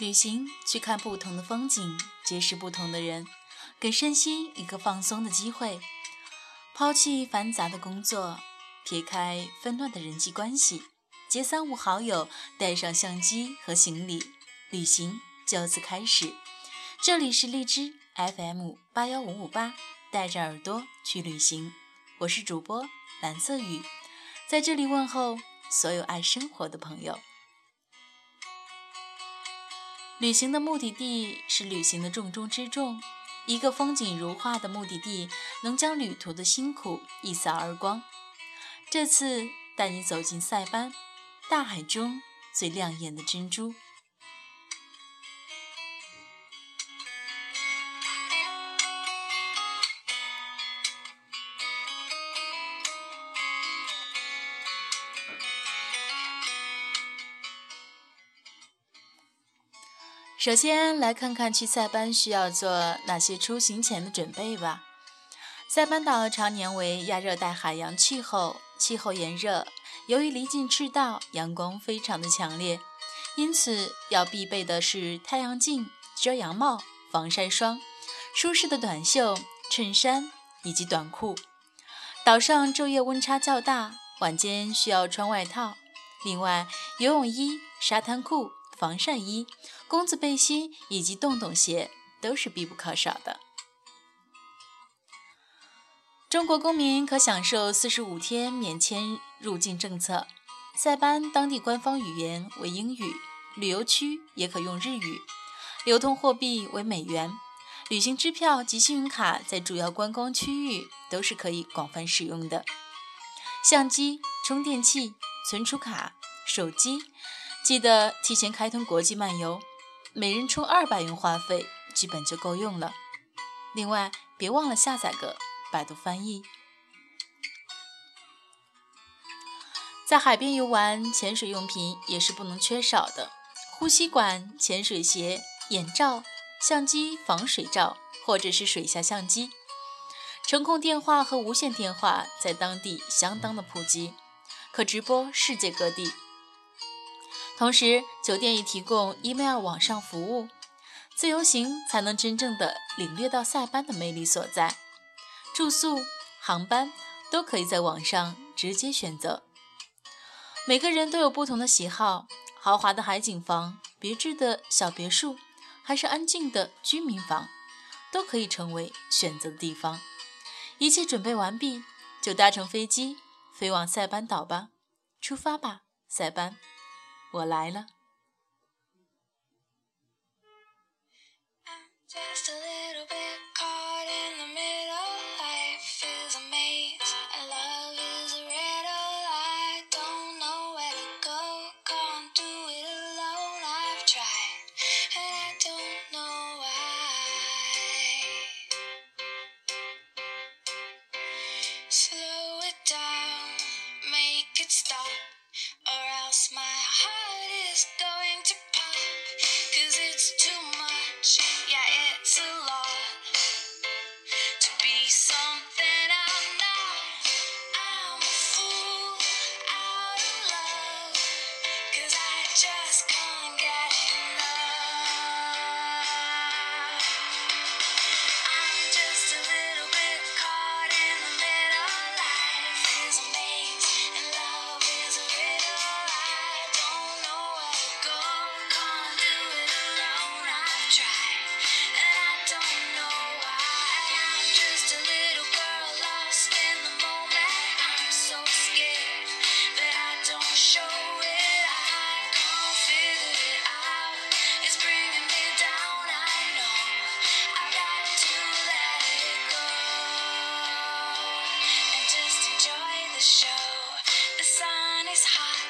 旅行，去看不同的风景，结识不同的人，给身心一个放松的机会。抛弃繁杂的工作，撇开纷乱的人际关系，结三五好友，带上相机和行李，旅行就此开始。这里是荔枝 FM 八幺五五八，带着耳朵去旅行。我是主播蓝色雨，在这里问候所有爱生活的朋友。旅行的目的地是旅行的重中之重，一个风景如画的目的地能将旅途的辛苦一扫而光。这次带你走进塞班，大海中最亮眼的珍珠。首先来看看去塞班需要做哪些出行前的准备吧。塞班岛常年为亚热带海洋气候，气候炎热。由于离近赤道，阳光非常的强烈，因此要必备的是太阳镜、遮阳帽、防晒霜、舒适的短袖、衬衫以及短裤。岛上昼夜温差较大，晚间需要穿外套。另外，游泳衣、沙滩裤。防晒衣、工字背心以及洞洞鞋都是必不可少的。中国公民可享受四十五天免签入境政策。塞班当地官方语言为英语，旅游区也可用日语，流通货币为美元。旅行支票及信用卡在主要观光区域都是可以广泛使用的。相机、充电器、存储卡、手机。记得提前开通国际漫游，每人充二百元话费，基本就够用了。另外，别忘了下载个百度翻译。在海边游玩，潜水用品也是不能缺少的：呼吸管、潜水鞋、眼罩、相机、防水罩或者是水下相机。程控电话和无线电话在当地相当的普及，可直播世界各地。同时，酒店也提供 email 网上服务，自由行才能真正的领略到塞班的魅力所在。住宿、航班都可以在网上直接选择。每个人都有不同的喜好，豪华的海景房、别致的小别墅，还是安静的居民房，都可以成为选择的地方。一切准备完毕，就搭乘飞机飞往塞班岛吧！出发吧，塞班！我来了。sun is hot.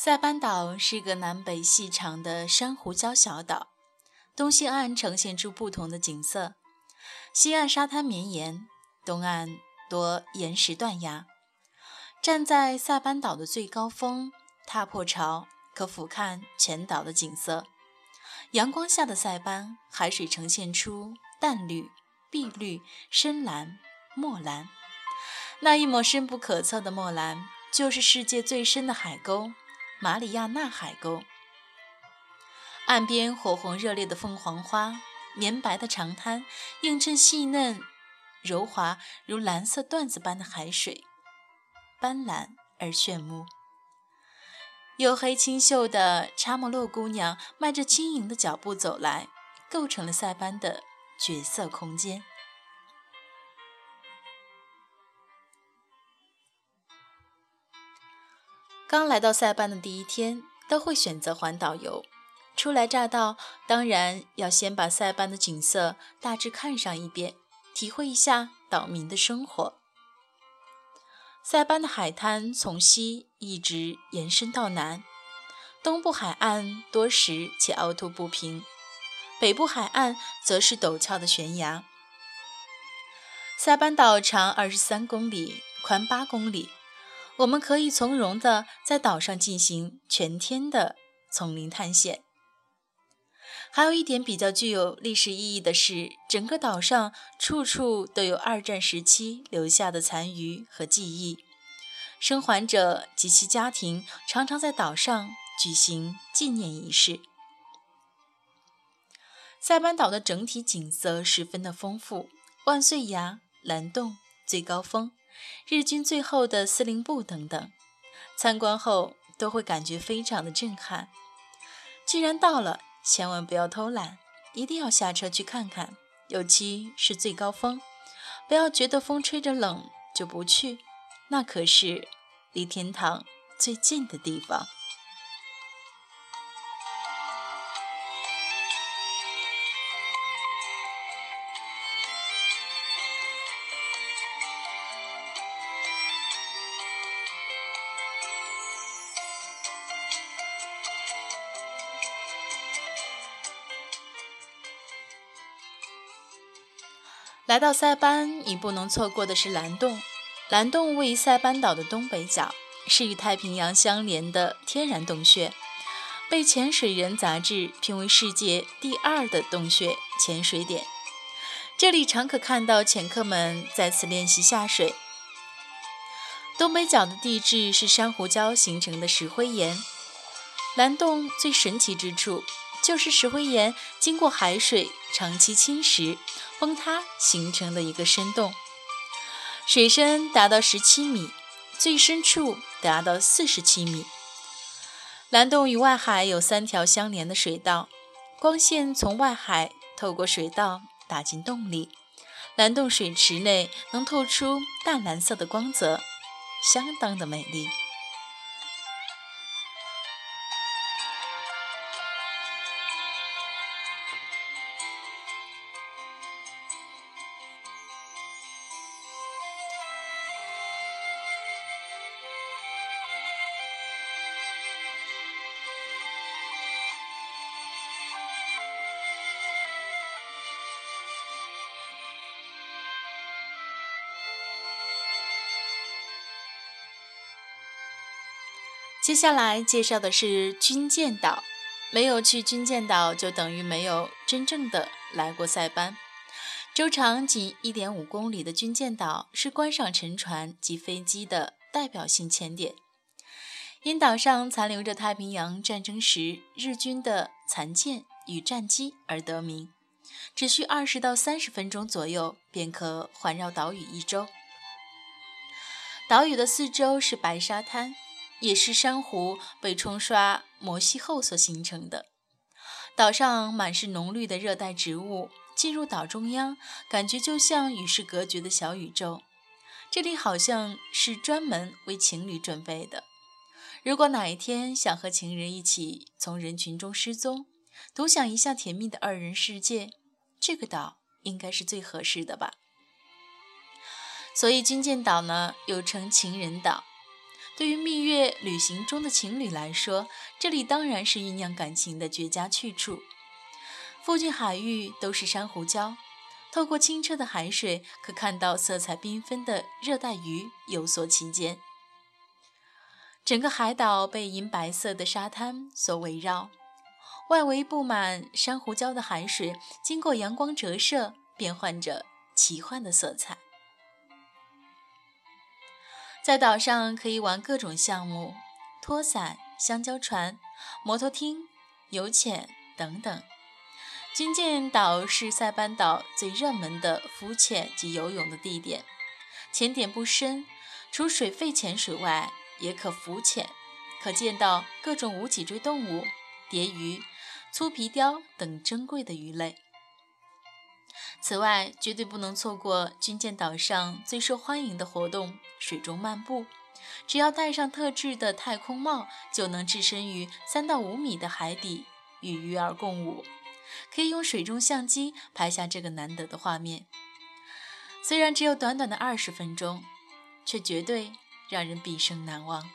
塞班岛是个南北细长的珊瑚礁小岛，东西岸呈现出不同的景色。西岸沙滩绵延，东岸多岩石断崖。站在塞班岛的最高峰，踏破潮，可俯瞰全岛的景色。阳光下的塞班，海水呈现出淡绿、碧绿、深蓝、墨蓝。那一抹深不可测的墨蓝，就是世界最深的海沟。马里亚纳海沟，岸边火红热烈的凤凰花，绵白的长滩映衬细嫩柔滑如蓝色缎子般的海水，斑斓而炫目。黝黑清秀的查莫洛姑娘迈着轻盈的脚步走来，构成了塞班的绝色空间。刚来到塞班的第一天，都会选择环岛游。初来乍到，当然要先把塞班的景色大致看上一遍，体会一下岛民的生活。塞班的海滩从西一直延伸到南，东部海岸多石且凹凸不平，北部海岸则是陡峭的悬崖。塞班岛长二十三公里，宽八公里。我们可以从容地在岛上进行全天的丛林探险。还有一点比较具有历史意义的是，整个岛上处处都有二战时期留下的残余和记忆。生还者及其家庭常常在岛上举行纪念仪式。塞班岛的整体景色十分的丰富：万岁崖、蓝洞、最高峰。日军最后的司令部等等，参观后都会感觉非常的震撼。既然到了，千万不要偷懒，一定要下车去看看，尤其是最高峰。不要觉得风吹着冷就不去，那可是离天堂最近的地方。来到塞班，你不能错过的是蓝洞。蓝洞位于塞班岛的东北角，是与太平洋相连的天然洞穴，被《潜水人》杂志评为世界第二的洞穴潜水点。这里常可看到潜客们在此练习下水。东北角的地质是珊瑚礁形成的石灰岩。蓝洞最神奇之处。就是石灰岩经过海水长期侵蚀、崩塌形成的一个深洞，水深达到十七米，最深处达到四十七米。蓝洞与外海有三条相连的水道，光线从外海透过水道打进洞里，蓝洞水池内能透出淡蓝色的光泽，相当的美丽。接下来介绍的是军舰岛。没有去军舰岛，就等于没有真正的来过塞班。周长仅1.5公里的军舰岛是观赏沉船及飞机的代表性潜点。因岛上残留着太平洋战争时日军的残舰与战机而得名。只需二十到三十分钟左右，便可环绕岛屿一周。岛屿的四周是白沙滩。也是珊瑚被冲刷磨细后所形成的。岛上满是浓绿的热带植物，进入岛中央，感觉就像与世隔绝的小宇宙。这里好像是专门为情侣准备的。如果哪一天想和情人一起从人群中失踪，独享一下甜蜜的二人世界，这个岛应该是最合适的吧。所以军舰岛呢，又称情人岛。对于蜜月旅行中的情侣来说，这里当然是酝酿感情的绝佳去处。附近海域都是珊瑚礁，透过清澈的海水，可看到色彩缤纷的热带鱼游索其间。整个海岛被银白色的沙滩所围绕，外围布满珊瑚礁的海水，经过阳光折射，变换着奇幻的色彩。在岛上可以玩各种项目，拖伞、香蕉船、摩托艇、游潜等等。军舰岛是塞班岛最热门的浮潜及游泳的地点，潜点不深，除水肺潜水外，也可浮潜，可见到各种无脊椎动物、蝶鱼、粗皮鲷等珍贵的鱼类。此外，绝对不能错过军舰岛上最受欢迎的活动——水中漫步。只要戴上特制的太空帽，就能置身于三到五米的海底，与鱼儿共舞。可以用水中相机拍下这个难得的画面，虽然只有短短的二十分钟，却绝对让人毕生难忘。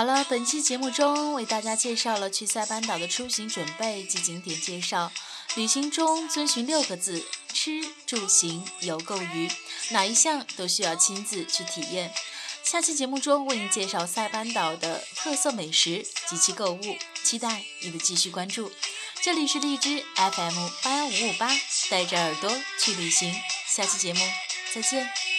好了，本期节目中为大家介绍了去塞班岛的出行准备及景点介绍。旅行中遵循六个字：吃、住、行、游、购、娱，哪一项都需要亲自去体验。下期节目中为您介绍塞班岛的特色美食及其购物，期待你的继续关注。这里是荔枝 FM 八幺五五八，带着耳朵去旅行。下期节目再见。